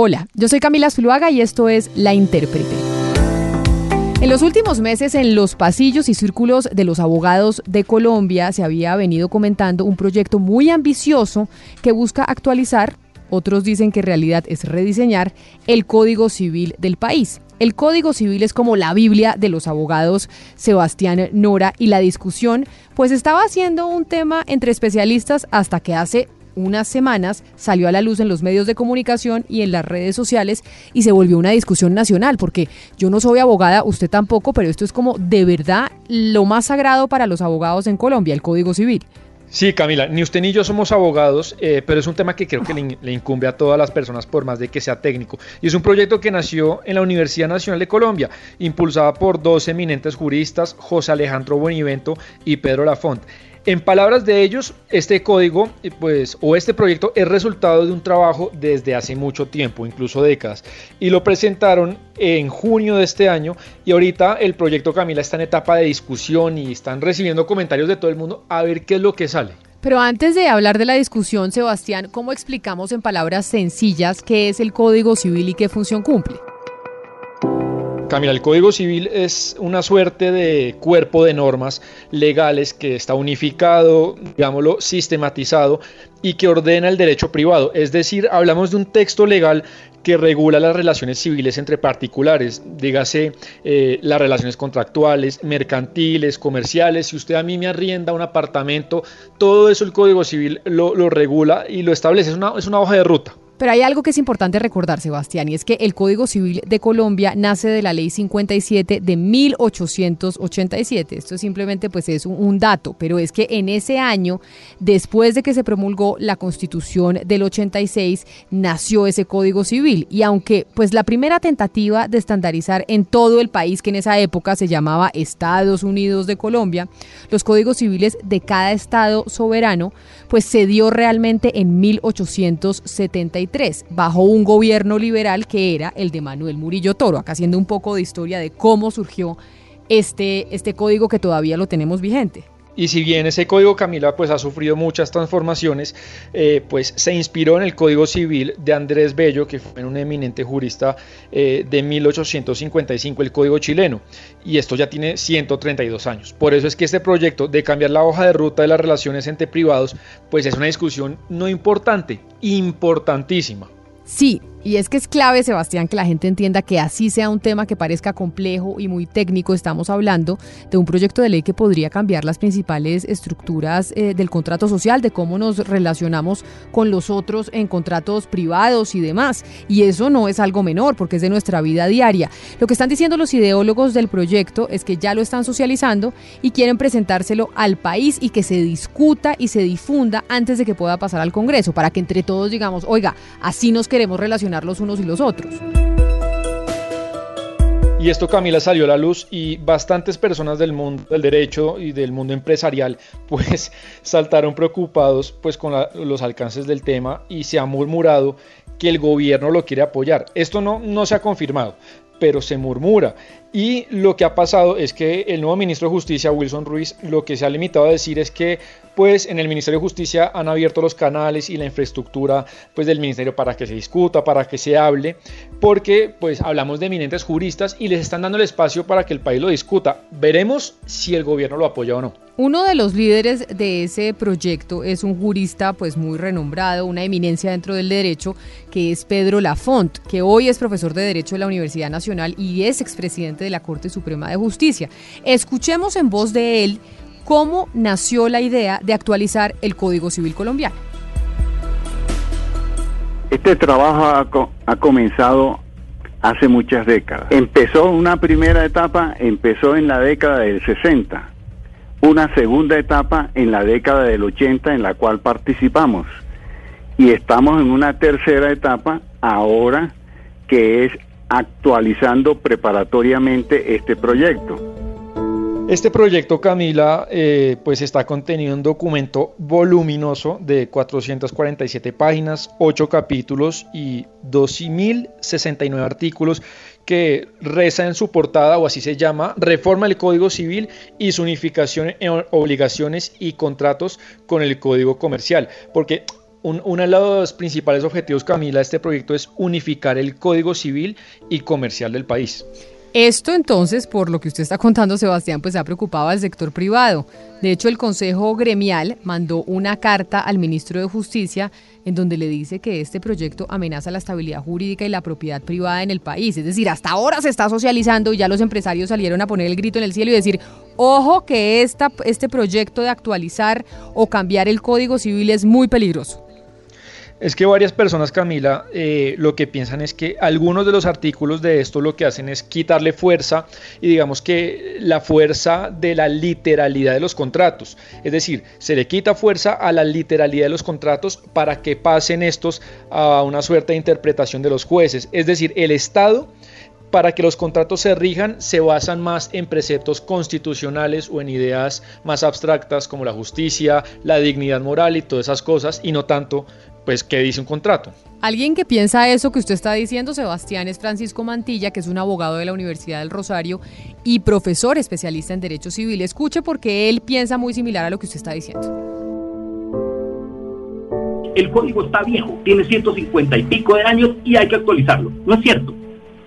Hola, yo soy Camila Zuluaga y esto es La Intérprete. En los últimos meses, en los pasillos y círculos de los abogados de Colombia, se había venido comentando un proyecto muy ambicioso que busca actualizar, otros dicen que en realidad es rediseñar, el Código Civil del país. El Código Civil es como la Biblia de los abogados Sebastián Nora y la discusión pues estaba siendo un tema entre especialistas hasta que hace unas semanas salió a la luz en los medios de comunicación y en las redes sociales y se volvió una discusión nacional, porque yo no soy abogada, usted tampoco, pero esto es como de verdad lo más sagrado para los abogados en Colombia, el Código Civil. Sí, Camila, ni usted ni yo somos abogados, eh, pero es un tema que creo que le, incumbe a todas las personas por más de que sea técnico. Y es un proyecto que nació en la Universidad Nacional de Colombia, impulsada por dos eminentes juristas, José Alejandro Bonivento y Pedro Lafont. En palabras de ellos, este código, eh, pues, o este proyecto es resultado de un trabajo desde hace mucho tiempo, incluso décadas, y lo presentaron en junio de este año y ahorita el proyecto Camila está en etapa de discusión y están recibiendo comentarios de todo el mundo a ver qué es lo que sale. Pero antes de hablar de la discusión, Sebastián, ¿cómo explicamos en palabras sencillas qué es el Código Civil y qué función cumple? Camila, el Código Civil es una suerte de cuerpo de normas legales que está unificado, digámoslo, sistematizado y que ordena el derecho privado. Es decir, hablamos de un texto legal que regula las relaciones civiles entre particulares, dígase eh, las relaciones contractuales, mercantiles, comerciales. Si usted a mí me arrienda un apartamento, todo eso el Código Civil lo, lo regula y lo establece. Es una, es una hoja de ruta. Pero hay algo que es importante recordar, Sebastián, y es que el Código Civil de Colombia nace de la Ley 57 de 1887. Esto simplemente pues es un, dato, pero es que en ese año, después de que se promulgó la Constitución del 86, nació ese Código Civil. Y aunque pues la primera tentativa de estandarizar en todo el país, que en esa época se llamaba Estados Unidos de Colombia, los códigos civiles de cada estado soberano, pues se dio realmente en 1873 bajo un gobierno liberal que era el de Manuel Murillo Toro, acá haciendo un poco de historia de cómo surgió este, este código que todavía lo tenemos vigente. Y si bien ese código Camila pues ha sufrido muchas transformaciones, eh, pues se inspiró en el Código Civil de Andrés Bello, que fue un eminente jurista eh, de 1855, el Código chileno. Y esto ya tiene 132 años. Por eso es que este proyecto de cambiar la hoja de ruta de las relaciones entre privados, pues es una discusión no importante, importantísima. Sí, y es que es clave, Sebastián, que la gente entienda que así sea un tema que parezca complejo y muy técnico, estamos hablando de un proyecto de ley que podría cambiar las principales estructuras eh, del contrato social, de cómo nos relacionamos con los otros en contratos privados y demás. Y eso no es algo menor, porque es de nuestra vida diaria. Lo que están diciendo los ideólogos del proyecto es que ya lo están socializando y quieren presentárselo al país y que se discuta y se difunda antes de que pueda pasar al Congreso, para que entre todos digamos, oiga, así nos queremos relacionar los unos y los otros. Y esto Camila salió a la luz y bastantes personas del mundo del derecho y del mundo empresarial pues saltaron preocupados pues con los alcances del tema y se ha murmurado que el gobierno lo quiere apoyar. Esto no, no se ha confirmado, pero se murmura. Y lo que ha pasado es que el nuevo ministro de Justicia, Wilson Ruiz, lo que se ha limitado a decir es que pues en el Ministerio de Justicia han abierto los canales y la infraestructura pues del ministerio para que se discuta, para que se hable, porque pues hablamos de eminentes juristas y les están dando el espacio para que el país lo discuta. Veremos si el gobierno lo apoya o no. Uno de los líderes de ese proyecto es un jurista pues muy renombrado, una eminencia dentro del derecho, que es Pedro Lafont, que hoy es profesor de Derecho de la Universidad Nacional y es expresidente de la Corte Suprema de Justicia. Escuchemos en voz de él cómo nació la idea de actualizar el Código Civil colombiano. Este trabajo ha, comenzado hace muchas décadas. Empezó una primera etapa, empezó en la década del 60, una segunda etapa en la década del 80 en la cual participamos y estamos en una tercera etapa ahora que es actualizando preparatoriamente este proyecto. Este proyecto, Camila, eh, pues está contenido en un documento voluminoso de 447 páginas, 8 capítulos y 2.069 artículos que reza en su portada, o así se llama, Reforma del Código Civil y su unificación en obligaciones y contratos con el Código Comercial. Porque uno de los principales objetivos, Camila, de este proyecto es unificar el Código Civil y Comercial del país. Esto entonces, por lo que usted está contando, Sebastián, pues ha preocupado al sector privado. De hecho, el Consejo Gremial mandó una carta al ministro de Justicia en donde le dice que este proyecto amenaza la estabilidad jurídica y la propiedad privada en el país. Es decir, hasta ahora se está socializando y ya los empresarios salieron a poner el grito en el cielo y decir, ojo que esta, este proyecto de actualizar o cambiar el Código Civil es muy peligroso. Es que varias personas, Camila, eh, lo que piensan es que algunos de los artículos de esto lo que hacen es quitarle fuerza y digamos que la fuerza de la literalidad de los contratos. Es decir, se le quita fuerza a la literalidad de los contratos para que pasen estos a una suerte de interpretación de los jueces. Es decir, el Estado para que los contratos se rijan se basan más en preceptos constitucionales o en ideas más abstractas como la justicia, la dignidad moral y todas esas cosas y no tanto pues qué dice un contrato. Alguien que piensa eso que usted está diciendo, Sebastián, es Francisco Mantilla, que es un abogado de la Universidad del Rosario y profesor especialista en Derecho Civil. Escuche porque él piensa muy similar a lo que usted está diciendo. El código está viejo, tiene 150 y pico de años y hay que actualizarlo. No es cierto.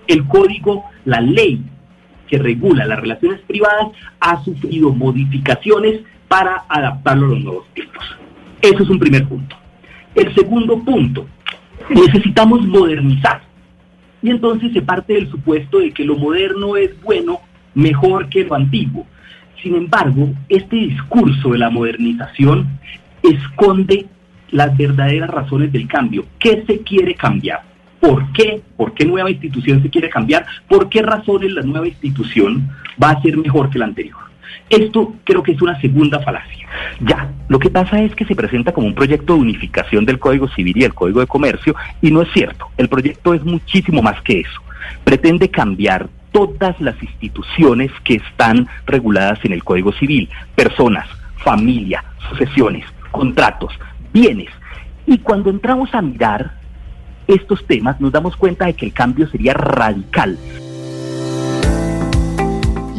El código, la ley que regula las relaciones privadas, ha sufrido modificaciones para adaptarlo a los nuevos tiempos. Eso es un primer punto. El segundo punto, necesitamos modernizar. Y entonces se parte del supuesto de que lo moderno es bueno, mejor que lo antiguo. Sin embargo, este discurso de la modernización esconde las verdaderas razones del cambio. ¿Qué se quiere cambiar? ¿Por qué? ¿Por qué nueva institución se quiere cambiar? ¿Por qué razones la nueva institución va a ser mejor que la anterior? Esto creo que es una segunda falacia. Ya, lo que pasa es que se presenta como un proyecto de unificación del Código Civil y el Código de Comercio y no es cierto. El proyecto es muchísimo más que eso. Pretende cambiar todas las instituciones que están reguladas en el Código Civil, personas, familia, sucesiones, contratos, bienes. Y cuando entramos a mirar estos temas nos damos cuenta de que el cambio sería radical.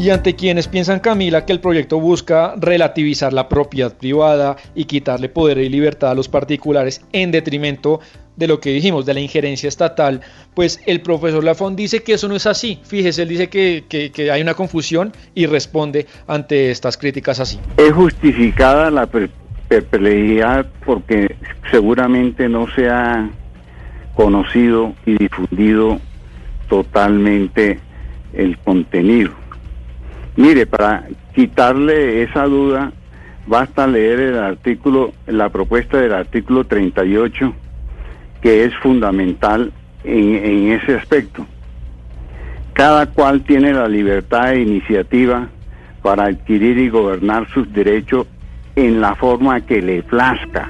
Y ante quienes piensan, Camila, que el proyecto busca relativizar la propiedad privada y quitarle poder y libertad a los particulares en detrimento de lo que dijimos, de la injerencia estatal, pues el profesor Lafont dice que eso no es así. Fíjese, él dice que, que hay una confusión y responde ante estas críticas así. Es justificada la perplejidad porque seguramente no se ha conocido y difundido totalmente el contenido. Mire, para quitarle esa duda, basta leer el artículo, la propuesta del artículo 38, que es fundamental en, ese aspecto. Cada cual tiene la libertad de iniciativa para adquirir y gobernar sus derechos en la forma que le plazca.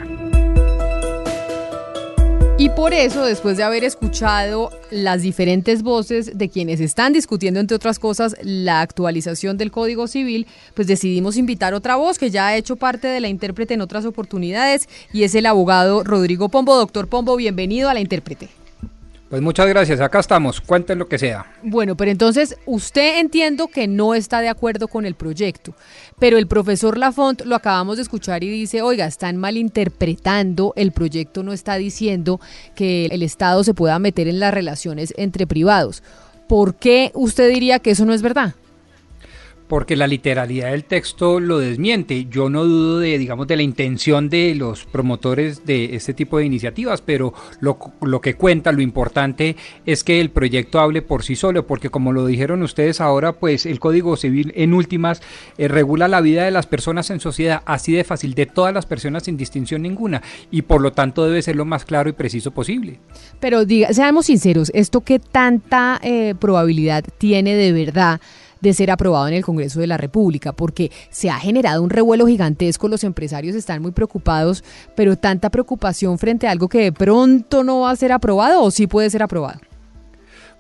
Y por eso, después de haber escuchado las diferentes voces de quienes están discutiendo, entre otras cosas, la actualización del Código Civil, pues decidimos invitar otra voz que ya ha hecho parte de la intérprete en otras oportunidades y es el abogado Rodrigo Pombo. Doctor Pombo, bienvenido a la intérprete. Pues muchas gracias, acá estamos, cuenten lo que sea. Bueno, pero entonces usted entiendo que no está de acuerdo con el proyecto, pero el profesor Lafont lo acabamos de escuchar y dice, oiga, están malinterpretando, el proyecto no está diciendo que el Estado se pueda meter en las relaciones entre privados. ¿Por qué usted diría que eso no es verdad? Porque la literalidad del texto lo desmiente. Yo no dudo de, digamos, de la intención de los promotores de este tipo de iniciativas, pero lo, lo, que cuenta, lo importante es que el proyecto hable por sí solo, porque como lo dijeron ustedes ahora, pues el Código Civil en últimas eh, regula la vida de las personas en sociedad así de fácil, de todas las personas sin distinción ninguna, y por lo tanto debe ser lo más claro y preciso posible. Pero diga, seamos sinceros, ¿esto qué tanta eh, probabilidad tiene de verdad? De ser aprobado en el Congreso de la República, porque se ha generado un revuelo gigantesco, los empresarios están muy preocupados, pero tanta preocupación frente a algo que de pronto no va a ser aprobado o sí puede ser aprobado.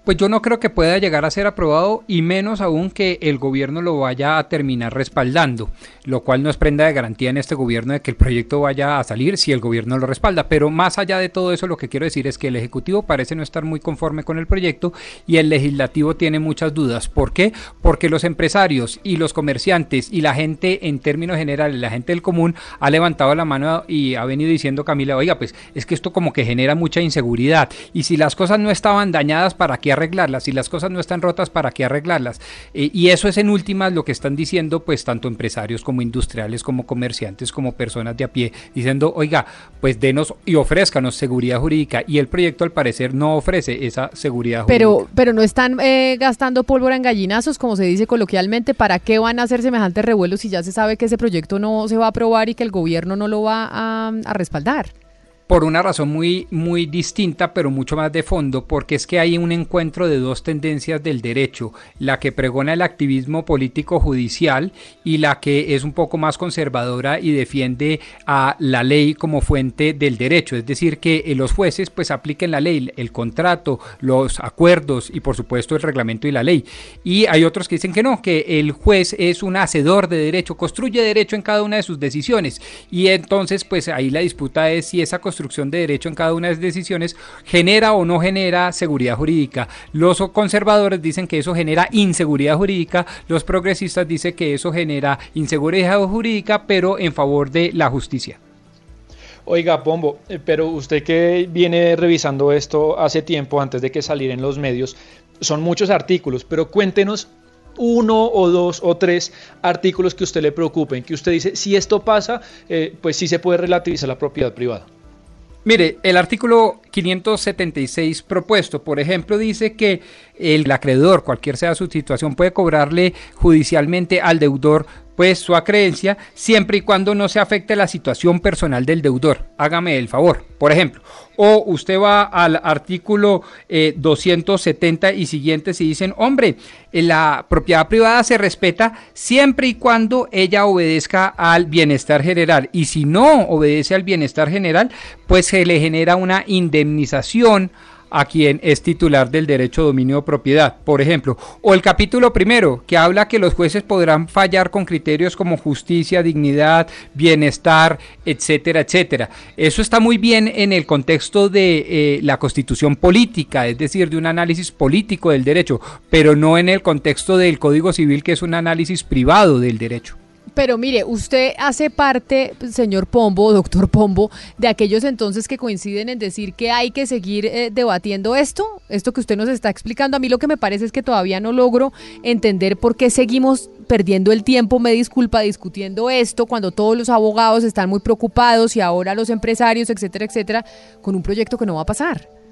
Pues yo no creo que pueda llegar a ser aprobado y menos aún que el gobierno lo vaya a terminar respaldando, lo cual no es prenda de garantía en este gobierno de que el proyecto vaya a salir si el gobierno lo respalda. Pero más allá de todo eso, lo que quiero decir es que el Ejecutivo parece no estar muy conforme con el proyecto y el Legislativo tiene muchas dudas. ¿Por qué? Porque los empresarios y los comerciantes y la gente en términos generales, la gente del común, ha levantado la mano y ha venido diciendo, Camila, oiga, pues es que esto como que genera mucha inseguridad y si las cosas no estaban dañadas, ¿para qué arreglarlas, si las cosas no están rotas, ¿para qué arreglarlas? Eh, y eso es en últimas lo que están diciendo pues tanto empresarios como industriales, como comerciantes, como personas de a pie, diciendo, oiga, pues denos y ofrezcanos seguridad jurídica. Y el proyecto al parecer no ofrece esa seguridad pero, jurídica. Pero no están eh, gastando pólvora en gallinazos, como se dice coloquialmente, ¿para qué van a hacer semejantes revuelos si ya se sabe que ese proyecto no se va a aprobar y que el gobierno no lo va a respaldar? Por una razón muy, muy distinta, pero mucho más de fondo, porque es que hay un encuentro de dos tendencias del derecho, la que pregona el activismo político judicial y la que es un poco más conservadora y defiende a la ley como fuente del derecho, es decir, que eh, los jueces pues apliquen la ley, el contrato, los acuerdos y por supuesto el reglamento y la ley. Y hay otros que dicen que no, que el juez es un hacedor de derecho, construye derecho en cada una de sus decisiones y entonces pues ahí la disputa es si esa construcción de derecho en cada una de las decisiones genera o no genera seguridad jurídica. Los conservadores dicen que eso genera inseguridad jurídica, los progresistas dicen que eso genera inseguridad jurídica, pero en favor de la justicia. Oiga, Pombo, eh, pero usted que viene revisando esto hace tiempo, antes de que saliera en los medios, son muchos artículos, pero cuéntenos uno o dos o tres artículos que usted le preocupen, que usted dice, si esto pasa, eh, pues sí se puede relativizar la propiedad privada. Mire, el artículo 576 propuesto, por ejemplo, dice que el acreedor, cualquier sea su situación, puede cobrarle judicialmente al deudor pues su acreencia siempre y cuando no se afecte la situación personal del deudor. Hágame el favor, por ejemplo. O usted va al artículo 270 eh, y siguientes y dicen, hombre, la propiedad privada se respeta siempre y cuando ella obedezca al bienestar general. Y si no obedece al bienestar general, pues se le genera una indemnización a quien es titular del derecho de dominio de propiedad, por ejemplo. O el capítulo primero, que habla que los jueces podrán fallar con criterios como justicia, dignidad, bienestar, etcétera, etcétera. Eso está muy bien en el contexto de eh, la constitución política, es decir, de un análisis político del derecho, pero no en el contexto del Código Civil, que es un análisis privado del derecho. Pero mire, usted hace parte, señor Pombo, doctor Pombo, de aquellos entonces que coinciden en decir que hay que seguir eh, debatiendo esto, esto que usted nos está explicando. A mí lo que me parece es que todavía no logro entender por qué seguimos perdiendo el tiempo, me disculpa, discutiendo esto cuando todos los abogados están muy preocupados y ahora los empresarios, etcétera, etcétera, con un proyecto que no va a pasar.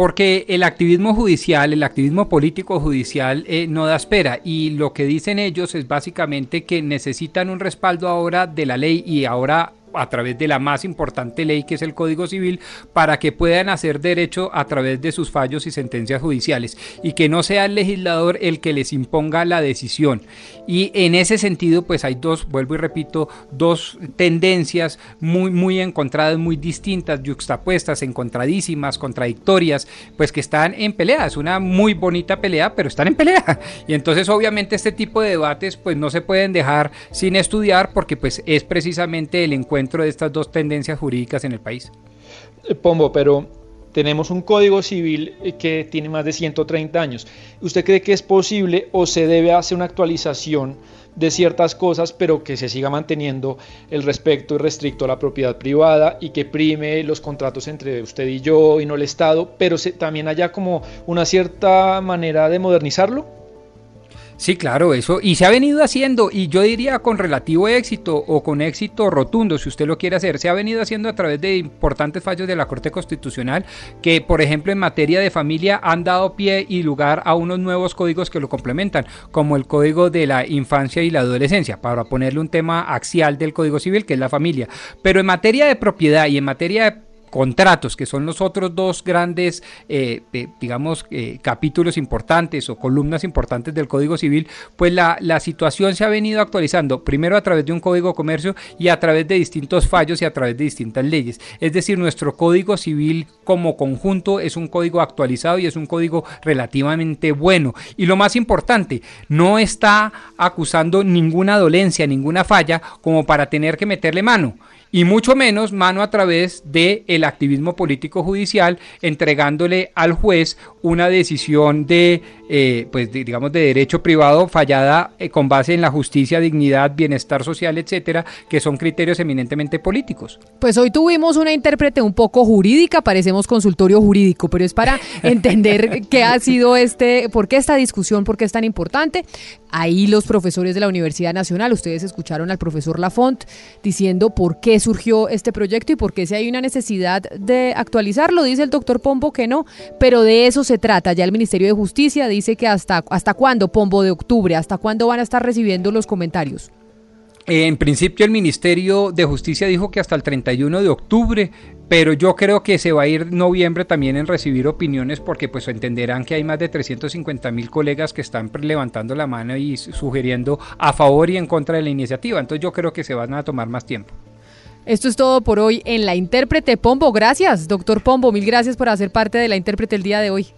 Porque el activismo judicial, el activismo político judicial eh, no da espera. Y lo que dicen ellos es básicamente que necesitan un respaldo ahora de la ley y ahora a través de la más importante ley que es el Código Civil para que puedan hacer derecho a través de sus fallos y sentencias judiciales y que no sea el legislador el que les imponga la decisión. Y en ese sentido pues hay dos, vuelvo y repito, dos tendencias muy muy encontradas, muy distintas, yuxtapuestas, encontradísimas, contradictorias, pues que están en pelea. Es una muy bonita pelea, pero están en pelea. Y entonces obviamente este tipo de debates pues no se pueden dejar sin estudiar porque pues es precisamente el encuentro de estas dos tendencias jurídicas en el país. Eh, Pombo, pero tenemos un código civil eh, que tiene más de 130 años. ¿Usted cree que es posible o se debe hacer una actualización de ciertas cosas, pero que se siga manteniendo el respeto y restricto a la propiedad privada y que prime los contratos entre usted y yo y no el Estado, pero también haya como una cierta manera de modernizarlo? Sí, claro, eso. Y se ha venido haciendo, y yo diría con relativo éxito o con éxito rotundo, si usted lo quiere hacer, se ha venido haciendo a través de importantes fallos de la Corte Constitucional, que por ejemplo en materia de familia han dado pie y lugar a unos nuevos códigos que lo complementan, como el Código de la Infancia y la Adolescencia, para ponerle un tema axial del Código Civil, que es la familia. Pero en materia de propiedad y en materia de contratos, que son los otros dos grandes, eh, digamos, capítulos importantes o columnas importantes del Código Civil, pues la, la situación se ha venido actualizando primero a través de un Código de Comercio y a través de distintos fallos y a través de distintas leyes. Es decir, nuestro Código Civil como conjunto es un código actualizado y es un código relativamente bueno. Y lo más importante, no está acusando ninguna dolencia, ninguna falla como para tener que meterle mano y mucho menos mano a través del el activismo político judicial entregándole al juez una decisión de eh, pues digamos de derecho privado fallada eh, con base en la justicia, dignidad, bienestar social, etcétera, que son criterios eminentemente políticos. Pues hoy tuvimos una intérprete un poco jurídica, parecemos consultorio jurídico, pero es para entender qué ha sido este, por qué esta discusión, por qué es tan importante. Ahí los profesores de la Universidad Nacional, ustedes escucharon al profesor Lafont diciendo por qué surgió este proyecto y por qué si hay una necesidad de actualizarlo, dice el doctor Pombo que no, pero de eso se trata. Ya el Ministerio de Justicia dice que hasta, hasta cuándo, Pombo, de octubre, hasta cuándo van a estar recibiendo los comentarios. En principio el Ministerio de Justicia dijo que hasta el 31 de octubre, pero yo creo que se va a ir noviembre también en recibir opiniones porque pues entenderán que hay más de 350 mil colegas que están levantando la mano y sugiriendo a favor y en contra de la iniciativa. Entonces yo creo que se van a tomar más tiempo. Esto es todo por hoy en La Intérprete Pombo. Gracias, doctor Pombo. Mil gracias por hacer parte de La Intérprete el día de hoy.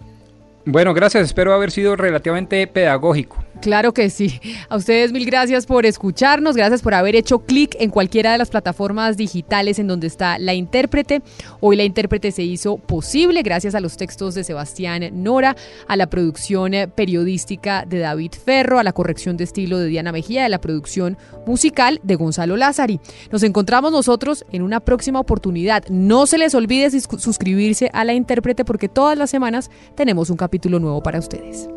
Bueno, gracias. Espero haber sido relativamente pedagógico. Claro que sí. A ustedes mil gracias por escucharnos, gracias por haber hecho clic en cualquiera de las plataformas digitales en donde está la intérprete. Hoy la intérprete se hizo posible gracias a los textos de Sebastián Nora, a la producción periodística de David Ferro, a la corrección de estilo de Diana Mejía, a la producción musical de Gonzalo Lázari. Nos encontramos nosotros en una próxima oportunidad. No se les olvide suscribirse a la intérprete porque todas las semanas tenemos un capítulo nuevo para ustedes.